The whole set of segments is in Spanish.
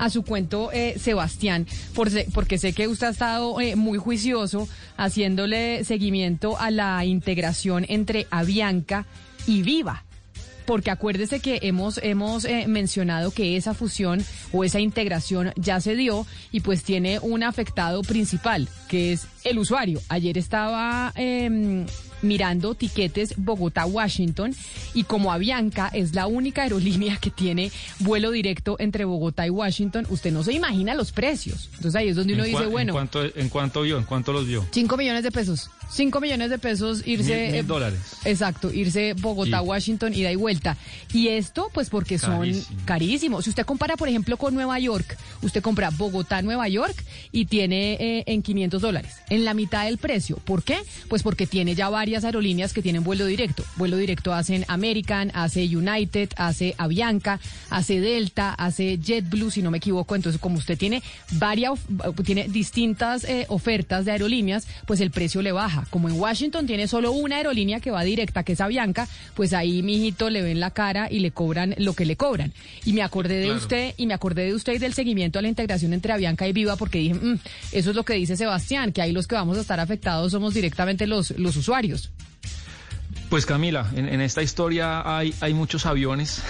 a su cuento, eh, Sebastián, porque sé que usted ha estado eh, muy juicioso haciéndole seguimiento a la integración entre Avianca y Viva porque acuérdese que hemos, hemos eh, mencionado que esa fusión o esa integración ya se dio y pues tiene un afectado principal, que es el usuario. Ayer estaba em, mirando tiquetes Bogotá-Washington y como Avianca es la única aerolínea que tiene vuelo directo entre Bogotá y Washington, usted no se imagina los precios. Entonces ahí es donde uno dice, bueno... ¿En cuánto, ¿En cuánto vio? ¿En cuánto los vio? 5 millones de pesos. 5 millones de pesos irse... Mil, eh, dólares. Exacto, irse Bogotá-Washington, ida y vuelta. Y esto pues porque son carísimos. Si usted compara, por ejemplo, con Nueva York, usted compra Bogotá-Nueva York y tiene eh, en 500 dólares, en la mitad del precio. ¿Por qué? Pues porque tiene ya varios aerolíneas que tienen vuelo directo. Vuelo directo hacen American, hace United, hace Avianca, hace Delta, hace JetBlue, si no me equivoco. Entonces, como usted tiene varias, tiene distintas eh, ofertas de aerolíneas, pues el precio le baja. Como en Washington tiene solo una aerolínea que va directa, que es Avianca, pues ahí, mijito, le ven la cara y le cobran lo que le cobran. Y me acordé de usted, y me acordé de usted y del seguimiento a la integración entre Avianca y Viva, porque dije, mm, eso es lo que dice Sebastián, que ahí los que vamos a estar afectados somos directamente los, los usuarios. Pues Camila, en, esta historia hay, hay muchos aviones.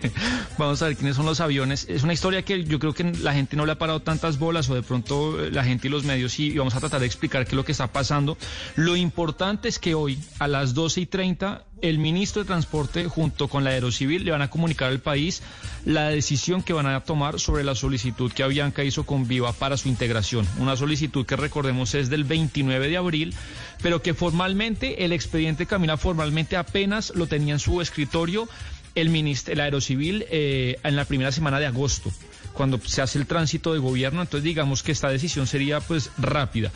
Vamos a ver quiénes son los aviones. Es una historia que yo creo que la gente no le ha parado tantas bolas o de pronto la gente y los medios. Y vamos a tratar de explicar qué es lo que está pasando. Lo importante es que hoy a las 12 y 30 el ministro de Transporte junto con la Aerocivil le van a comunicar al país la decisión que van a tomar sobre la solicitud que Avianca hizo con Viva para su integración. Una solicitud que recordemos es del 29 de abril, pero que formalmente el expediente Camila formalmente apenas lo tenía en su escritorio el, ministro, el Aerocivil eh, en la primera semana de agosto, cuando se hace el tránsito de gobierno. Entonces digamos que esta decisión sería pues rápida.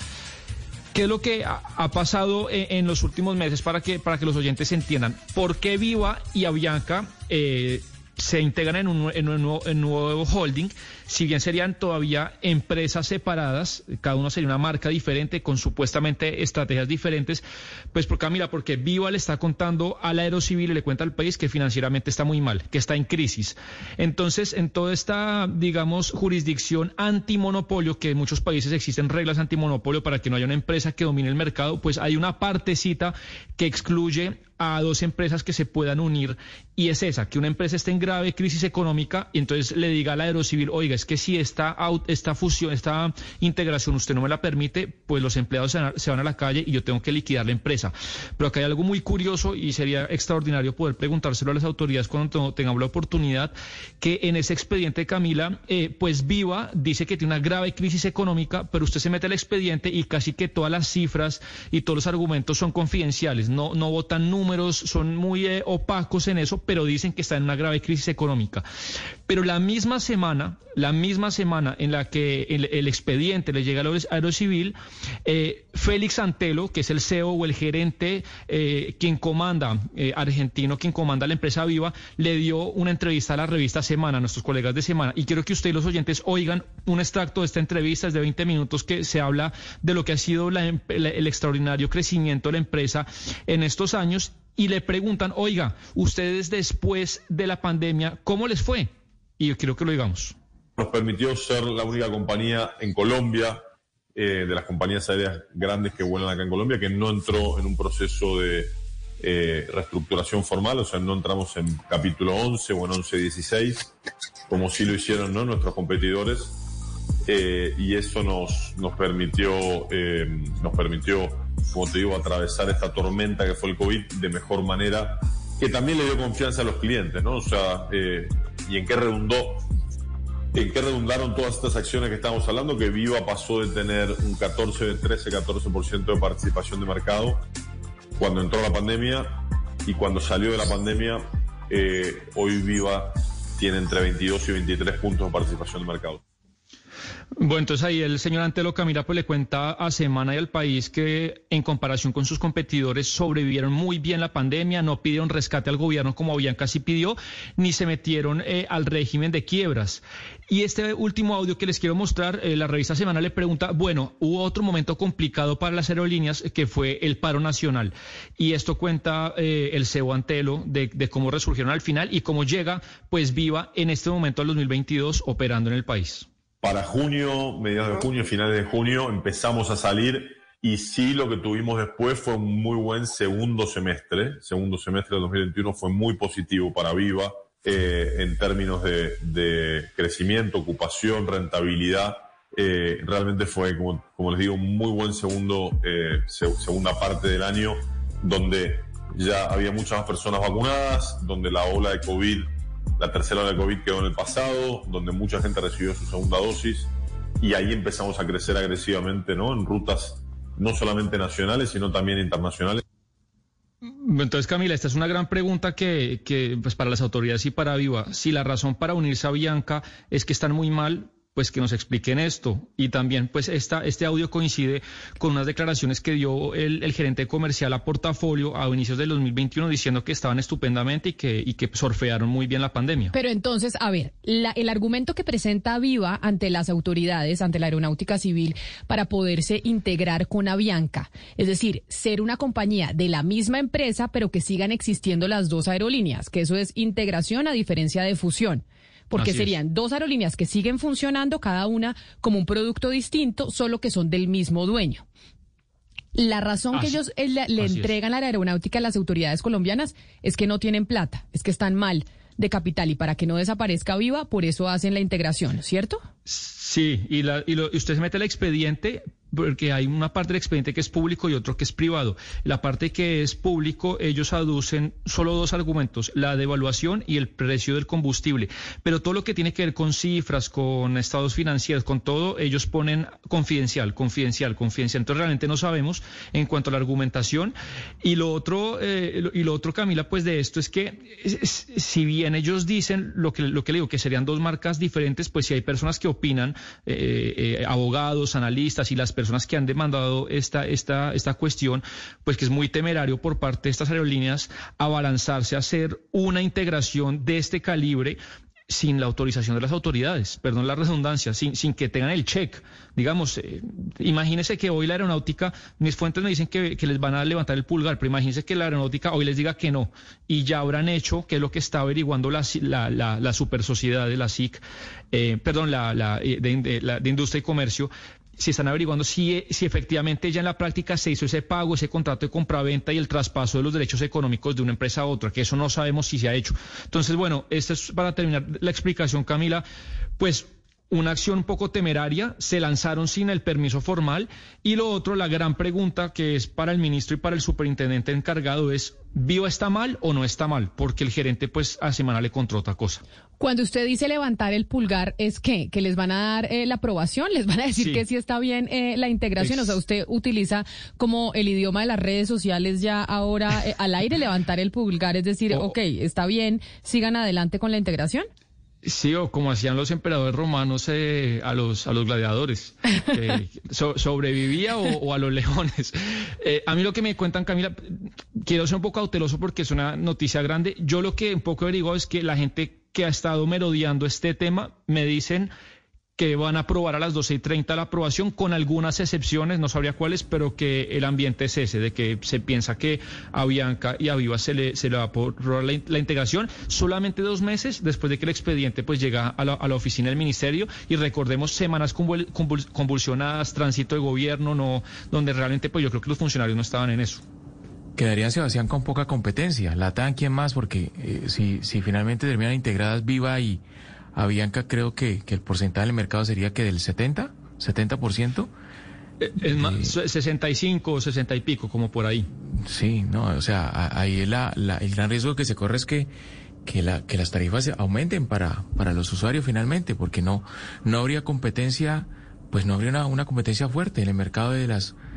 ¿Qué es lo que ha, pasado en, los últimos meses para que, para que los oyentes entiendan? ¿Por qué Viva y Avianca eh, se integran en un, en un, nuevo, nuevo holding? Si bien serían todavía empresas separadas, cada uno sería una marca diferente con supuestamente estrategias diferentes, pues por Camila, porque Viva le está contando al aerocivil y le cuenta al país que financieramente está muy mal, que está en crisis. Entonces, en toda esta, digamos, jurisdicción antimonopolio, que en muchos países existen reglas antimonopolio para que no haya una empresa que domine el mercado, pues hay una partecita que excluye a dos empresas que se puedan unir y es esa, que una empresa esté en grave crisis económica y entonces le diga al aerocivil, oiga, es que si esta, esta fusión, esta integración usted no me la permite, pues los empleados se van, a, la calle y yo tengo que liquidar la empresa. Pero acá hay algo muy curioso y sería extraordinario poder preguntárselo a las autoridades cuando tengamos la oportunidad, que en ese expediente, Camila, eh, pues Viva dice que tiene una grave crisis económica, pero usted se mete al expediente y casi que todas las cifras y todos los argumentos son confidenciales, no, no votan números, son muy eh, opacos en eso, pero dicen que está en una grave crisis económica. Pero la misma semana, la misma semana en la que el, expediente le llega al Aerocivil, eh, Félix Antelo, que es el CEO o el gerente, eh, quien comanda, eh, argentino, quien comanda la empresa Viva, le dio una entrevista a la revista Semana, a nuestros colegas de Semana. Y quiero que ustedes, los oyentes, oigan un extracto de esta entrevista, es de 20 minutos, que se habla de lo que ha sido em, el extraordinario crecimiento de la empresa en estos años. Y le preguntan, oiga, ustedes después de la pandemia, ¿cómo les fue? Y yo quiero que lo digamos nos permitió ser la única compañía en Colombia, eh, de las compañías aéreas grandes que vuelan acá en Colombia, que no entró en un proceso de eh, reestructuración formal, o sea, no entramos en capítulo 11 o en 11-16, como sí lo hicieron nuestros competidores, eh, y eso nos, nos permitió, nos permitió, como te digo, atravesar esta tormenta que fue el COVID de mejor manera, que también le dio confianza a los clientes, ¿no? O sea, y en qué redundó ¿En qué redundaron todas estas acciones que estamos hablando? Que Viva pasó de tener un 14, 13, 14% de participación de mercado cuando entró la pandemia y cuando salió de la pandemia, eh, hoy Viva tiene entre 22 y 23 puntos de participación de mercado. Bueno, entonces ahí el señor Antelo Camila pues le cuenta a Semana y al país que en comparación con sus competidores sobrevivieron muy bien la pandemia, no pidieron rescate al gobierno como habían casi pidió, ni se metieron eh, al régimen de quiebras. Y este último audio que les quiero mostrar, eh, la revista Semana le pregunta, bueno, hubo otro momento complicado para las aerolíneas que fue el paro nacional. Y esto cuenta eh, el CEO Antelo de, de cómo resurgieron al final y cómo llega pues viva en este momento al 2022 operando en el país para junio, mediados de junio, finales de junio, empezamos a salir y sí lo que tuvimos después fue un muy buen segundo semestre. Segundo semestre del 2021 fue muy positivo para Viva eh, en términos de, crecimiento, ocupación, rentabilidad. Eh, realmente fue, como, les digo, un muy buen segundo, eh, segunda parte del año donde ya había muchas más personas vacunadas, donde la ola de COVID la tercera de COVID quedó en el pasado, donde mucha gente recibió su segunda dosis y ahí empezamos a crecer agresivamente, ¿no? En rutas no solamente nacionales, sino también internacionales. Entonces, Camila, esta es una gran pregunta que, que pues para las autoridades y para Viva. Si la razón para unirse a Bianca es que están muy mal, pues que nos expliquen esto. Y también, pues esta, este audio coincide con unas declaraciones que dio el, gerente comercial a portafolio a inicios del 2021 diciendo que estaban estupendamente y que, y que surfearon muy bien la pandemia. Pero entonces, a ver, el argumento que presenta Viva ante las autoridades, ante la aeronáutica civil, para poderse integrar con Avianca, es decir, ser una compañía de la misma empresa, pero que sigan existiendo las dos aerolíneas, que eso es integración a diferencia de fusión porque serían dos aerolíneas que siguen funcionando, cada una como un producto distinto, solo que son del mismo dueño. La razón que ellos eh, le, entregan a la aeronáutica a las autoridades colombianas es que no tienen plata, es que están mal de capital y para que no desaparezca viva, por eso hacen la integración, ¿cierto? Sí, y, la, y, usted se mete el expediente porque hay una parte del expediente que es público y otro que es privado. La parte que es público, ellos aducen solo dos argumentos, la devaluación y el precio del combustible. Pero todo lo que tiene que ver con cifras, con estados financieros, con todo, ellos ponen confidencial, confidencial, confidencial. Entonces realmente no sabemos en cuanto a la argumentación. Y lo otro, eh, y lo otro, Camila, pues de esto es que si bien ellos dicen lo que, lo que le digo, que serían dos marcas diferentes, pues si hay personas que opinan, eh, eh, abogados, analistas y las personas que han demandado esta, esta, esta cuestión, pues que es muy temerario por parte de estas aerolíneas abalanzarse a hacer una integración de este calibre sin la autorización de las autoridades, perdón la redundancia, sin, sin que tengan el check. Digamos, eh, imagínese que hoy la aeronáutica, mis fuentes me dicen que, les van a levantar el pulgar, pero imagínese que la aeronáutica hoy les diga que no, y ya habrán hecho, que es lo que está averiguando la, la, la, la super sociedad de la SIC, eh, perdón, la, la, eh, de Industria y Comercio, si están averiguando si, si efectivamente ya en la práctica se hizo ese pago, ese contrato de compraventa y el traspaso de los derechos económicos de una empresa a otra, que eso no sabemos si se ha hecho. Entonces, bueno, esta es para terminar la explicación, Camila, pues una acción poco temeraria, se lanzaron sin el permiso formal y lo otro, la gran pregunta que es para el ministro y para el superintendente encargado es, ¿Viva está mal o no está mal? Porque el gerente pues a semana le contó otra cosa. Cuando usted dice levantar el pulgar, ¿es qué? ¿Que les van a dar eh, la aprobación? ¿Les van a decir que sí está bien eh, la integración? O sea, usted utiliza como el idioma de las redes sociales ya ahora eh, al aire levantar el pulgar, es decir, ok, está bien, sigan adelante con la integración. Sí, o como hacían los emperadores romanos eh, a, los, a los gladiadores. Eh, ¿Sobrevivía o, a los leones? Eh, a mí lo que me cuentan, Camila, quiero ser un poco cauteloso porque es una noticia grande. Yo lo que un poco averiguo es que la gente que ha estado merodeando este tema me dicen que van a aprobar a las 12 y 30 la aprobación, con algunas excepciones, no sabría cuáles, pero que el ambiente es ese, de que se piensa que a Bianca y a Viva se le, se le va a aprobar la, integración solamente dos meses después de que el expediente pues llega a la, a la oficina del ministerio. Y recordemos semanas convulsionadas, tránsito de gobierno, no, donde realmente pues yo creo que los funcionarios no estaban en eso. Quedarían Sebastián con poca competencia. La tan quién más, porque eh, si, si finalmente terminan integradas Viva y, a Bianca creo que, que el porcentaje del mercado sería que del 70, 70%. Es más, 65 o 60 y pico, como por ahí. Sí, no, o sea, ahí la, el gran riesgo que se corre es que, que, la, que las tarifas aumenten para, para los usuarios finalmente, porque no, no habría competencia, pues no habría una, una competencia fuerte en el mercado de las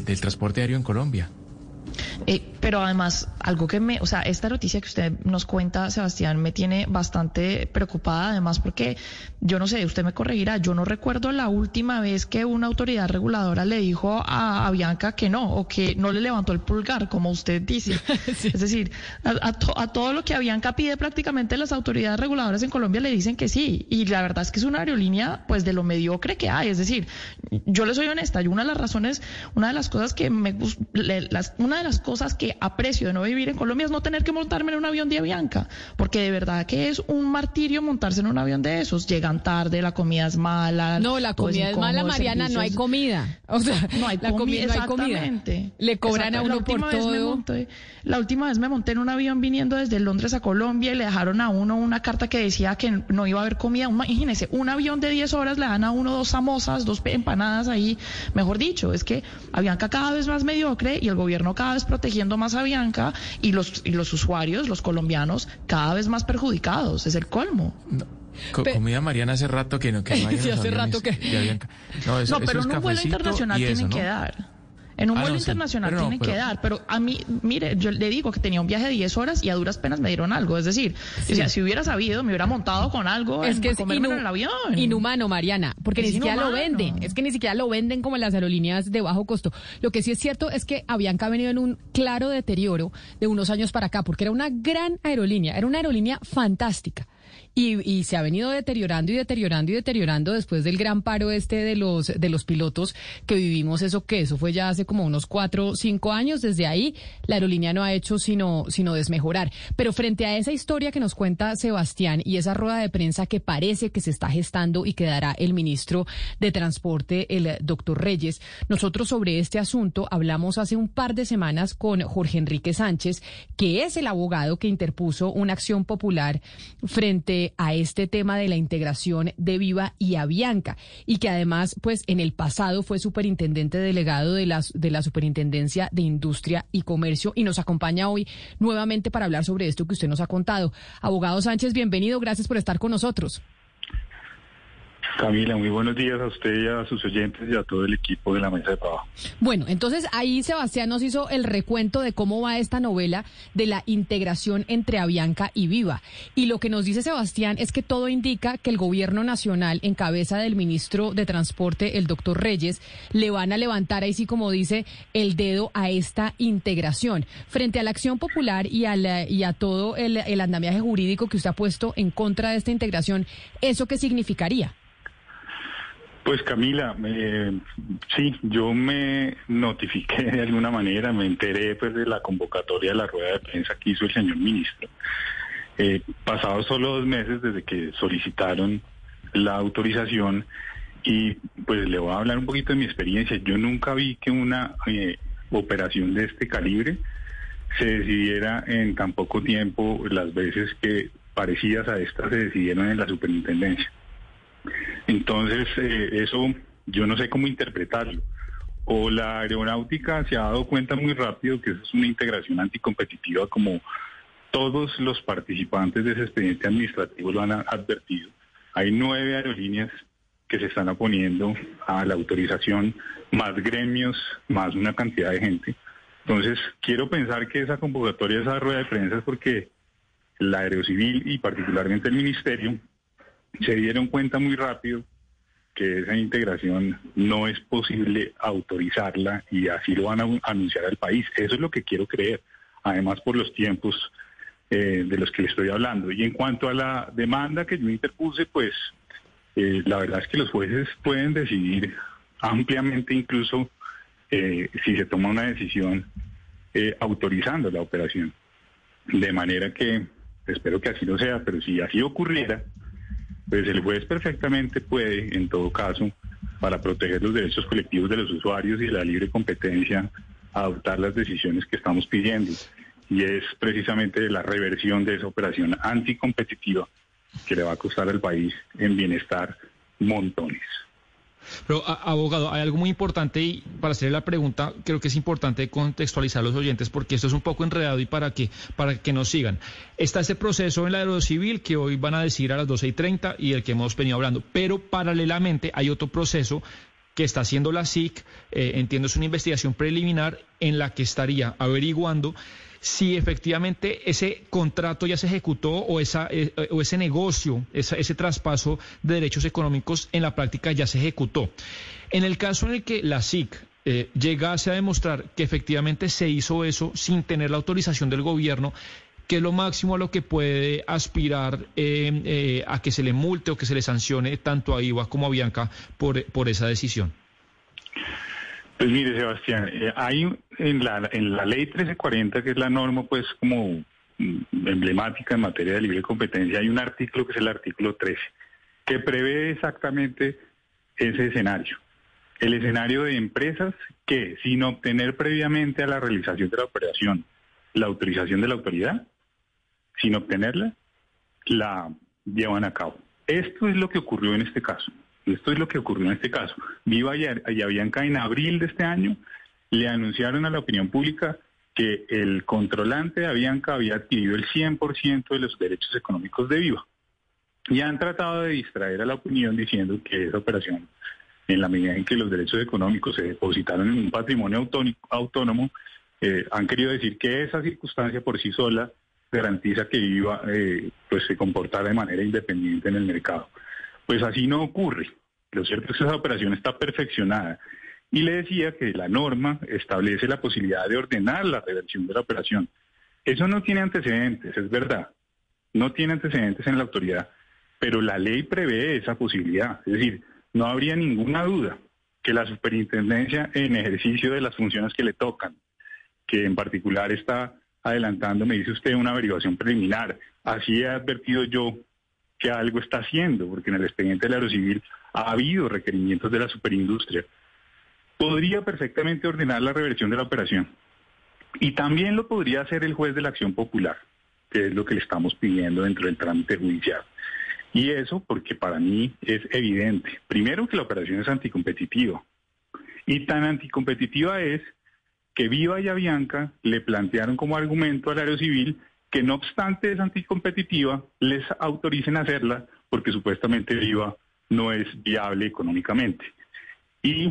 del, transporte aéreo en Colombia. Eh, pero además, algo que me, o sea, esta noticia que usted nos cuenta, Sebastián, me tiene bastante preocupada, además porque yo no sé, usted me corregirá, yo no recuerdo la última vez que una autoridad reguladora le dijo a, Bianca que no, o que no le levantó el pulgar, como usted dice. Es decir, a, todo lo que Bianca pide prácticamente las autoridades reguladoras en Colombia le dicen que sí, y la verdad es que es una aerolínea pues de lo mediocre que hay, es decir, yo le soy honesta, y una de las razones, una de las cosas que me las, una de las cosas que aprecio de no vivir en Colombia es no tener que montarme en un avión de Avianca, porque de verdad que es un martirio montarse en un avión de esos. Llegan tarde, la comida es mala. No, la comida es, mala, Mariana, no hay comida. O sea, no hay, la comida, no hay comida. Le cobran a uno por todo. la última vez me monté en un avión viniendo desde Londres a Colombia y le dejaron a uno una carta que decía que no iba a haber comida. Imagínese, un avión de 10 horas le dan a uno dos samosas, dos empanadas ahí. Mejor dicho, es que Avianca cada vez más mediocre y el gobierno cada vez protegiendo más a Bianca y los, y los usuarios, los colombianos, cada vez más perjudicados. Es el colmo. comida Mariana hace rato que no, que no hace rato que... No, eso, no pero un vuelo internacional tienen que dar. En un ah, vuelo internacional tienen que dar, pero a mí, mire, yo le digo que tenía un viaje de 10 horas y a duras penas me dieron algo. Es decir, si hubiera sabido, me hubiera montado con algo es que es en el avión. Inhumano, Mariana, porque ni siquiera lo venden. Es que ni siquiera lo venden como las aerolíneas de bajo costo. Lo que sí es cierto es que Avianca ha venido en un claro deterioro de unos años para acá, porque era una gran aerolínea, era una aerolínea fantástica y, se ha venido deteriorando y deteriorando y deteriorando después del gran paro este de los de los pilotos que vivimos. Eso que eso fue ya hace como unos cuatro cinco años. Desde ahí la aerolínea no ha hecho sino sino desmejorar. Pero frente a esa historia que nos cuenta Sebastián y esa rueda de prensa que parece que se está gestando y que dará el ministro de transporte el doctor Reyes nosotros sobre este asunto hablamos hace un par de semanas con Jorge Enrique Sánchez que es el abogado que interpuso una acción popular frente a este tema de la integración de Viva y Avianca y que además pues en el pasado fue superintendente delegado de la, de la Superintendencia de Industria y Comercio y nos acompaña hoy nuevamente para hablar sobre esto que usted nos ha contado. Abogado Sánchez, bienvenido, gracias por estar con nosotros. Camila, muy buenos días a usted y a sus oyentes y a todo el equipo de la mesa de trabajo. Bueno, entonces ahí Sebastián nos hizo el recuento de cómo va esta novela de la integración entre Avianca y Viva. Y lo que nos dice Sebastián es que todo indica que el gobierno nacional, en cabeza del ministro de Transporte, el doctor Reyes, le van a levantar ahí sí como dice el dedo a esta integración. Frente a la acción popular y, y a todo el, el andamiaje jurídico que usted ha puesto en contra de esta integración, ¿eso qué significaría? Pues Camila, sí, yo me notifiqué de alguna manera, me enteré pues de la convocatoria de la rueda de prensa que hizo el señor ministro. Eh, pasados solo dos meses desde que solicitaron la autorización y pues le voy a hablar un poquito de mi experiencia. Yo nunca vi que una eh, operación de este calibre se decidiera en tan poco tiempo las veces que parecidas a estas se decidieron en la superintendencia. Entonces, eh, eso yo no sé cómo interpretarlo. O la aeronáutica se ha dado cuenta muy rápido que eso es una integración anticompetitiva como todos los participantes de ese expediente administrativo lo han advertido. Hay nueve aerolíneas que se están oponiendo a la autorización, más gremios, más una cantidad de gente. Entonces, quiero pensar que esa convocatoria, esa rueda de prensa es porque la Aerocivil y particularmente el Ministerio se dieron cuenta muy rápido que esa integración no es posible autorizarla y así lo van a anunciar al país. Eso es lo que quiero creer, además por los tiempos eh, de los que le estoy hablando. Y en cuanto a la demanda que yo interpuse, pues eh, la verdad es que los jueces pueden decidir ampliamente incluso eh, si se toma una decisión autorizando la operación. De manera que espero que así lo sea, pero si así ocurriera, pues el juez perfectamente puede, en todo caso, para proteger los derechos colectivos de los usuarios y la libre competencia, adoptar las decisiones que estamos pidiendo. Y es precisamente la reversión de esa operación anticompetitiva que le va a costar al país en bienestar montones. Pero, abogado, hay algo muy importante y para hacerle la pregunta, creo que es importante contextualizar a los oyentes porque esto es un poco enredado y para que, para que nos sigan. Está ese proceso en la aerocivil que hoy van a decir a las 12 y 30 y el que hemos venido hablando, pero paralelamente hay otro proceso que está haciendo la SIC, eh, entiendo es una investigación preliminar en la que estaría averiguando si efectivamente ese contrato ya se ejecutó o, esa, eh, o ese negocio, ese traspaso de derechos económicos en la práctica ya se ejecutó. En el caso en el que la SIC eh, llegase a demostrar que efectivamente se hizo eso sin tener la autorización del gobierno, ¿qué es lo máximo a lo que puede aspirar eh, a que se le multe o que se le sancione tanto a IVA como a Bianca por, por esa decisión? Pues mire, Sebastián, eh, hay en la, en la ley 1340, que es la norma pues como emblemática en materia de libre competencia, hay un artículo que es el artículo 13, que prevé exactamente ese escenario. El escenario de empresas que, sin obtener previamente a la realización de la operación la autorización de la autoridad, sin obtenerla, la llevan a cabo. Esto es lo que ocurrió en este caso. Esto es lo que ocurrió en este caso. Viva y Avianca en abril de este año le anunciaron a la opinión pública que el controlante de Avianca había adquirido el 100% de los derechos económicos de Viva. Y han tratado de distraer a la opinión diciendo que esa operación, en la medida en que los derechos económicos se depositaron en un patrimonio autónomo, eh, han querido decir que esa circunstancia por sí sola garantiza que Viva eh, pues se comportara de manera independiente en el mercado. Pues así no ocurre. Lo cierto es que esa operación está perfeccionada. Y le decía que la norma establece la posibilidad de ordenar la reversión de la operación. Eso no tiene antecedentes, es verdad. No tiene antecedentes en la autoridad, pero la ley prevé esa posibilidad. Es decir, no habría ninguna duda que la superintendencia en ejercicio de las funciones que le tocan, que en particular está adelantando, me dice usted, una averiguación preliminar. Así he advertido yo que algo está haciendo, porque en el expediente del aerocivil ha habido requerimientos de la superindustria, podría perfectamente ordenar la reversión de la operación. Y también lo podría hacer el juez de la acción popular, que es lo que le estamos pidiendo dentro del trámite judicial. Y eso porque para mí es evidente. Primero que la operación es anticompetitiva. Y tan anticompetitiva es que Viva y Avianca le plantearon como argumento al aerocivil que no obstante es anticompetitiva, les autoricen a hacerla porque supuestamente el IVA no es viable económicamente. Y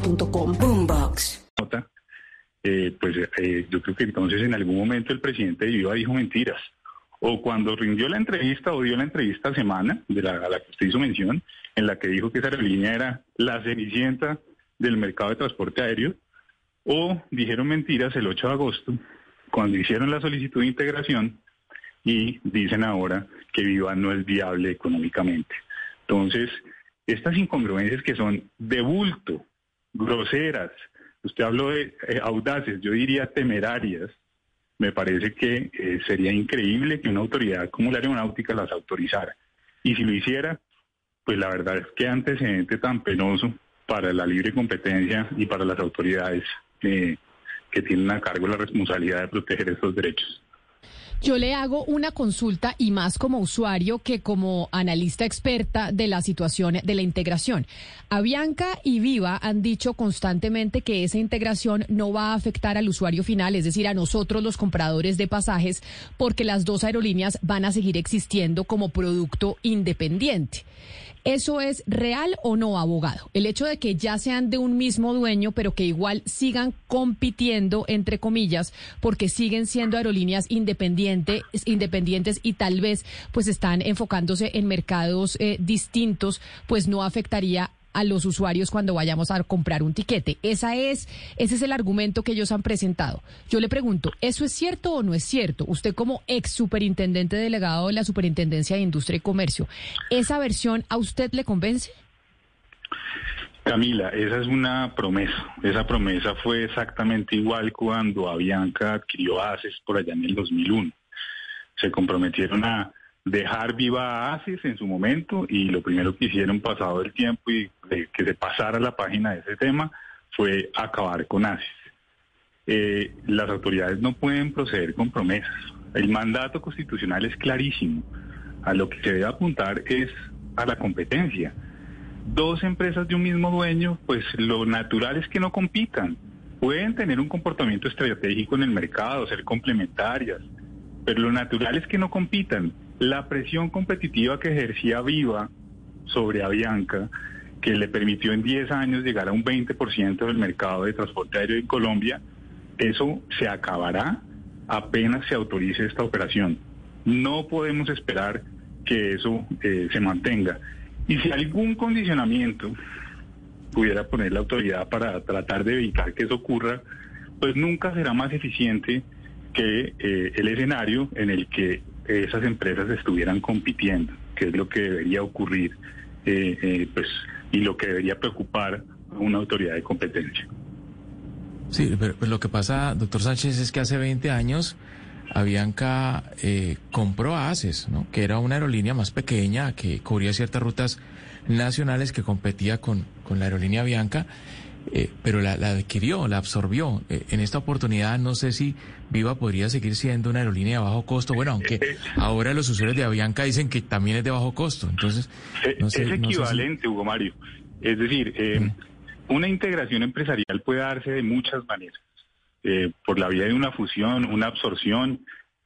boombox.com. Boombox. Eh, pues eh, yo creo que entonces en algún momento el presidente de Viva dijo mentiras. O cuando rindió la entrevista o dio la entrevista semana, de la, a la que usted hizo mención, en la que dijo que esa aerolínea era la cenicienta del mercado de transporte aéreo, o dijeron mentiras el 8 de agosto, cuando hicieron la solicitud de integración, y dicen ahora que Viva no es viable económicamente. Entonces, estas incongruencias que son de bulto, groseras, usted habló de eh, audaces, yo diría temerarias, me parece que eh, sería increíble que una autoridad como la aeronáutica las autorizara. Y si lo hiciera, pues la verdad es que antecedente tan penoso para la libre competencia y para las autoridades eh, que tienen a cargo la responsabilidad de proteger estos derechos. Yo le hago una consulta y más como usuario que como analista experta de la situación de la integración. Avianca y Viva han dicho constantemente que esa integración no va a afectar al usuario final, es decir, a nosotros los compradores de pasajes, porque las dos aerolíneas van a seguir existiendo como producto independiente. ¿Eso es real o no, abogado? El hecho de que ya sean de un mismo dueño, pero que igual sigan compitiendo, entre comillas, porque siguen siendo aerolíneas independientes, independientes y tal vez pues están enfocándose en mercados eh, distintos, pues no afectaría a los usuarios cuando vayamos a comprar un tiquete. Esa es, ese es el argumento que ellos han presentado. Yo le pregunto, ¿eso es cierto o no es cierto? Usted como ex superintendente delegado de la Superintendencia de Industria y Comercio, ¿esa versión a usted le convence? Camila, esa es una promesa. Esa promesa fue exactamente igual cuando Avianca adquirió ACES por allá en el 2001. Se comprometieron a dejar viva a ACES en su momento y lo primero que hicieron pasado el tiempo y que se pasara la página de ese tema fue acabar con ACES. Eh, las autoridades no pueden proceder con promesas. El mandato constitucional es clarísimo. A lo que se debe apuntar es a la competencia dos empresas de un mismo dueño, pues lo natural es que no compitan. Pueden tener un comportamiento estratégico en el mercado, ser complementarias, pero lo natural es que no compitan. La presión competitiva que ejercía Viva sobre Avianca, que le permitió en 10 años llegar a un 20% del mercado de transporte aéreo en Colombia, eso se acabará apenas se autorice esta operación. No podemos esperar que eso eh, se mantenga. Y si algún condicionamiento pudiera poner la autoridad para tratar de evitar que eso ocurra, pues nunca será más eficiente que eh, el escenario en el que esas empresas estuvieran compitiendo, que es lo que debería ocurrir eh, eh, pues, y lo que debería preocupar a una autoridad de competencia. Sí, pero, lo que pasa, doctor Sánchez, es que hace 20 años Avianca eh, compró ACES, ¿no? que era una aerolínea más pequeña que cubría ciertas rutas nacionales que competía con, con la aerolínea Avianca, eh, pero la, adquirió, la absorbió. Eh, en esta oportunidad no sé si Viva podría seguir siendo una aerolínea de bajo costo, bueno, aunque ahora los usuarios de Avianca dicen que también es de bajo costo, entonces... es equivalente, Hugo Mario. Es decir, una integración empresarial puede darse de muchas maneras. Eh, por la vía de una fusión, una absorción,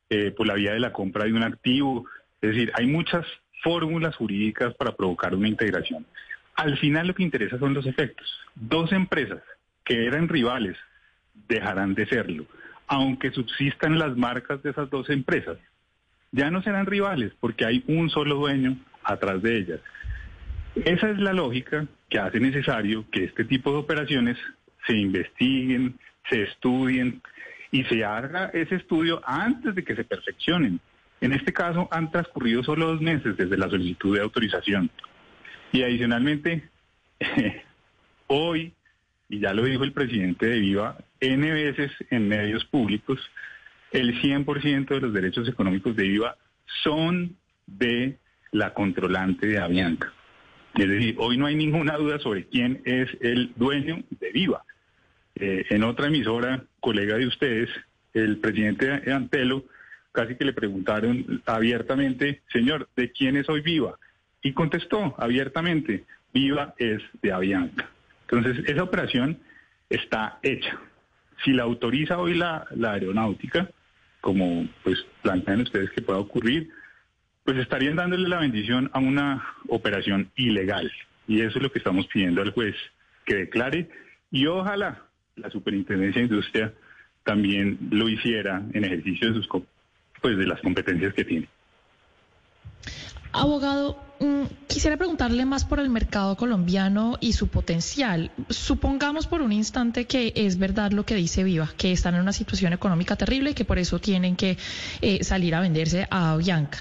eh, por la vía de la compra de un activo. Es decir, hay muchas fórmulas jurídicas para provocar una integración. Al final lo que interesa son los efectos. Dos empresas que eran rivales dejarán de serlo, aunque subsistan las marcas de esas dos empresas. Ya no serán rivales porque hay un solo dueño atrás de ellas. Esa es la lógica que hace necesario que este tipo de operaciones se investiguen, se estudien y se haga ese estudio antes de que se perfeccionen. En este caso han transcurrido solo dos meses desde la solicitud de autorización. Y adicionalmente, hoy, y ya lo dijo el presidente de Viva, N veces en medios públicos, el 100% de los derechos económicos de Viva son de la controlante de Avianca. Es decir, hoy no hay ninguna duda sobre quién es el dueño de Viva. Eh, en otra emisora, colega de ustedes, el presidente Antelo, casi que le preguntaron abiertamente, señor, ¿de quién es hoy Viva? Y contestó abiertamente, Viva es de Avianca. Entonces, esa operación está hecha. Si la autoriza hoy la, la aeronáutica, como pues plantean ustedes que pueda ocurrir, pues estarían dándole la bendición a una operación ilegal. Y eso es lo que estamos pidiendo al juez, que declare y ojalá la Superintendencia de Industria también lo hiciera en ejercicio de sus pues de las competencias que tiene. Abogado, mm, quisiera preguntarle más por el mercado colombiano y su potencial. Supongamos por un instante que es verdad lo que dice Viva, que están en una situación económica terrible y que por eso tienen que eh, salir a venderse a Avianca.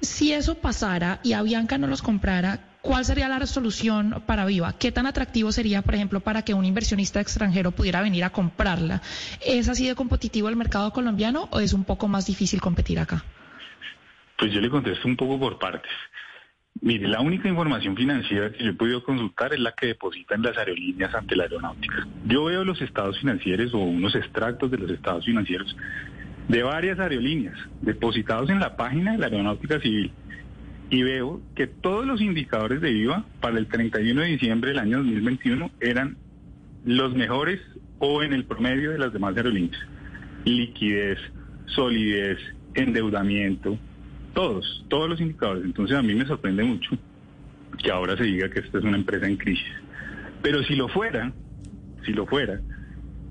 Si eso pasara y Avianca no los comprara, ¿Cuál sería la resolución para Viva? ¿Qué tan atractivo sería, por ejemplo, para que un inversionista extranjero pudiera venir a comprarla? ¿Es así de competitivo el mercado colombiano o es un poco más difícil competir acá? Pues yo le contesto un poco por partes. Mire, la única información financiera que yo he podido consultar es la que depositan las aerolíneas ante la aeronáutica. Yo veo los estados financieros o unos extractos de los estados financieros de varias aerolíneas depositados en la página de la aeronáutica civil y veo que todos los indicadores de IVA para el 31 de diciembre del año 2021 eran los mejores o en el promedio de las demás aerolíneas. Liquidez, solidez, endeudamiento, todos, todos los indicadores. Entonces a mí me sorprende mucho que ahora se diga que esta es una empresa en crisis. Pero si lo fuera, si lo fuera,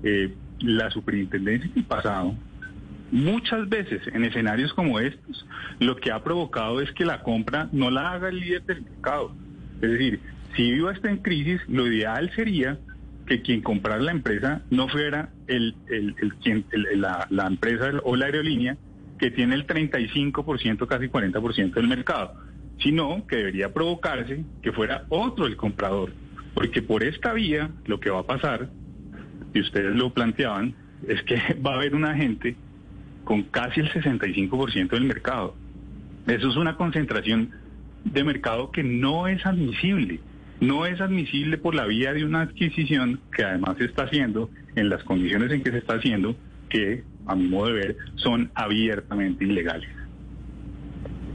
eh, la superintendencia el pasado Muchas veces en escenarios como estos, lo que ha provocado es que la compra no la haga el líder del mercado. Es decir, si Viva está en crisis, lo ideal sería que quien comprara la empresa no fuera el, el, el, la, la, empresa o la aerolínea que tiene el 35%, casi 40% del mercado, sino que debería provocarse que fuera otro el comprador, porque por esta vía lo que va a pasar, y ustedes lo planteaban, es que va a haber una gente con casi el 65% del mercado. Eso es una concentración de mercado que no es admisible. No es admisible por la vía de una adquisición que además se está haciendo en las condiciones en que se está haciendo, que a mi modo de ver son abiertamente ilegales.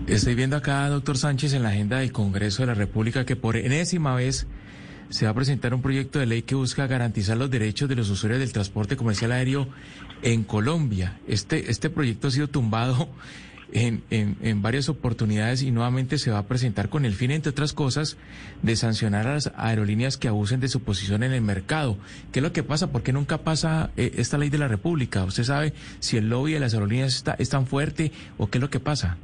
Estoy viendo acá, doctor Sánchez, en la agenda del Congreso de la República que por enésima vez se va a presentar un proyecto de ley que busca garantizar los derechos de los usuarios del transporte comercial aéreo en Colombia. Este, este proyecto ha sido tumbado en, en, varias oportunidades y nuevamente se va a presentar con el fin, entre otras cosas, de sancionar a las aerolíneas que abusen de su posición en el mercado. ¿Qué es lo que pasa? ¿Por qué nunca pasa eh, esta ley de la República? ¿Usted sabe si el lobby de las aerolíneas está, es tan fuerte o qué es lo que pasa?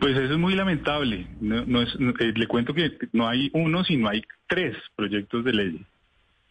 Pues eso es muy lamentable. No, es, eh, le cuento que no hay uno, sino hay tres proyectos de ley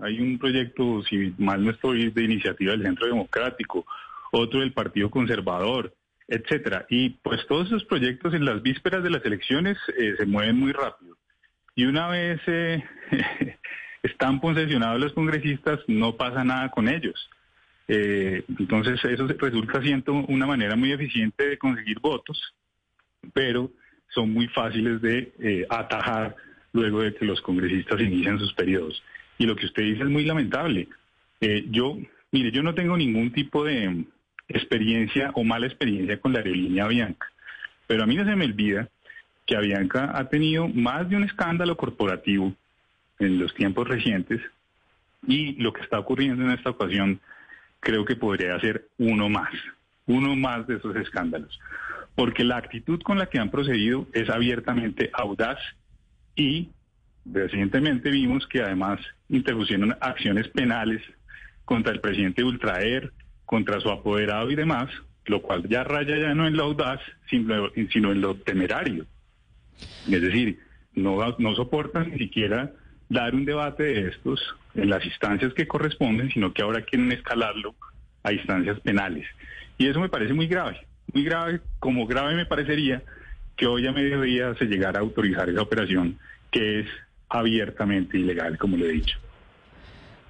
Hay un proyecto, si mal no estoy, de iniciativa del Centro Democrático, otro del Partido Conservador, etcétera. Y pues todos esos proyectos en las vísperas de las elecciones eh, se mueven muy rápido. Y una vez eh, están posesionados los congresistas, no pasa nada con ellos. Eh, entonces eso resulta siendo una manera muy eficiente de conseguir votos, pero son muy fáciles de atajar luego de que los congresistas inician sus periodos. Y lo que usted dice es muy lamentable. Eh, yo, mire, yo no tengo ningún tipo de experiencia o mala experiencia con la aerolínea Avianca, pero a mí no se me olvida que Avianca ha tenido más de un escándalo corporativo en los tiempos recientes y lo que está ocurriendo en esta ocasión creo que podría ser uno más, uno más de esos escándalos, porque la actitud con la que han procedido es abiertamente audaz y Recientemente vimos que además interpusieron acciones penales contra el presidente Ultraer, contra su apoderado y demás, lo cual ya raya ya no en lo audaz, sino, en lo temerario. Es decir, no, no soportan ni siquiera dar un debate de estos en las instancias que corresponden, sino que ahora quieren escalarlo a instancias penales. Y eso me parece muy grave, muy grave, como grave me parecería que hoy a mediodía se llegara a autorizar esa operación, que es abiertamente ilegal, como le he dicho.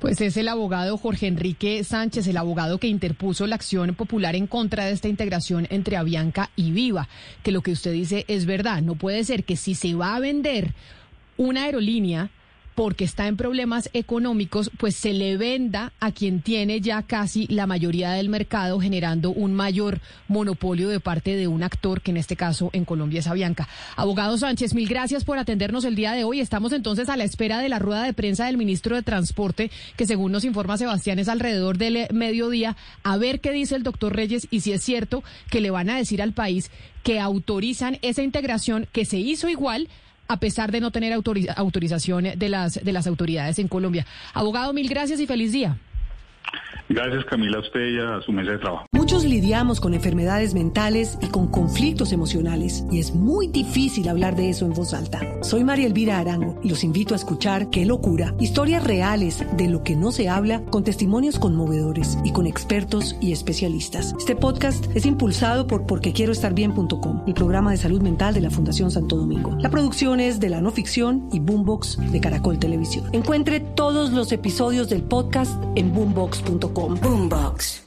Pues es el abogado Jorge Enrique Sánchez, el abogado que interpuso la acción popular en contra de esta integración entre Avianca y Viva, que lo que usted dice es verdad. No puede ser que si se va a vender una aerolínea porque está en problemas económicos, pues se le venda a quien tiene ya casi la mayoría del mercado, generando un mayor monopolio de parte de un actor, que en este caso en Colombia es Avianca. Abogado Sánchez, mil gracias por atendernos el día de hoy. Estamos entonces a la espera de la rueda de prensa del ministro de Transporte, que según nos informa Sebastián es alrededor del mediodía, a ver qué dice el doctor Reyes y si es cierto que le van a decir al país que autorizan esa integración que se hizo igual a pesar de no tener autorización de las, de las autoridades en Colombia. Abogado, mil gracias y feliz día. Gracias Camila a usted y a su mesa de trabajo. Muchos lidiamos con enfermedades mentales y con conflictos emocionales y es muy difícil hablar de eso en voz alta. Soy María Elvira Arango y los invito a escuchar Qué locura, historias reales de lo que no se habla con testimonios conmovedores y con expertos y especialistas. Este podcast es impulsado por porquequieroestarbien.com, el programa de salud mental de la Fundación Santo Domingo. La producción es de la no ficción y Boombox de Caracol Televisión. Encuentre todos los episodios del podcast en boombox.com. Boombox.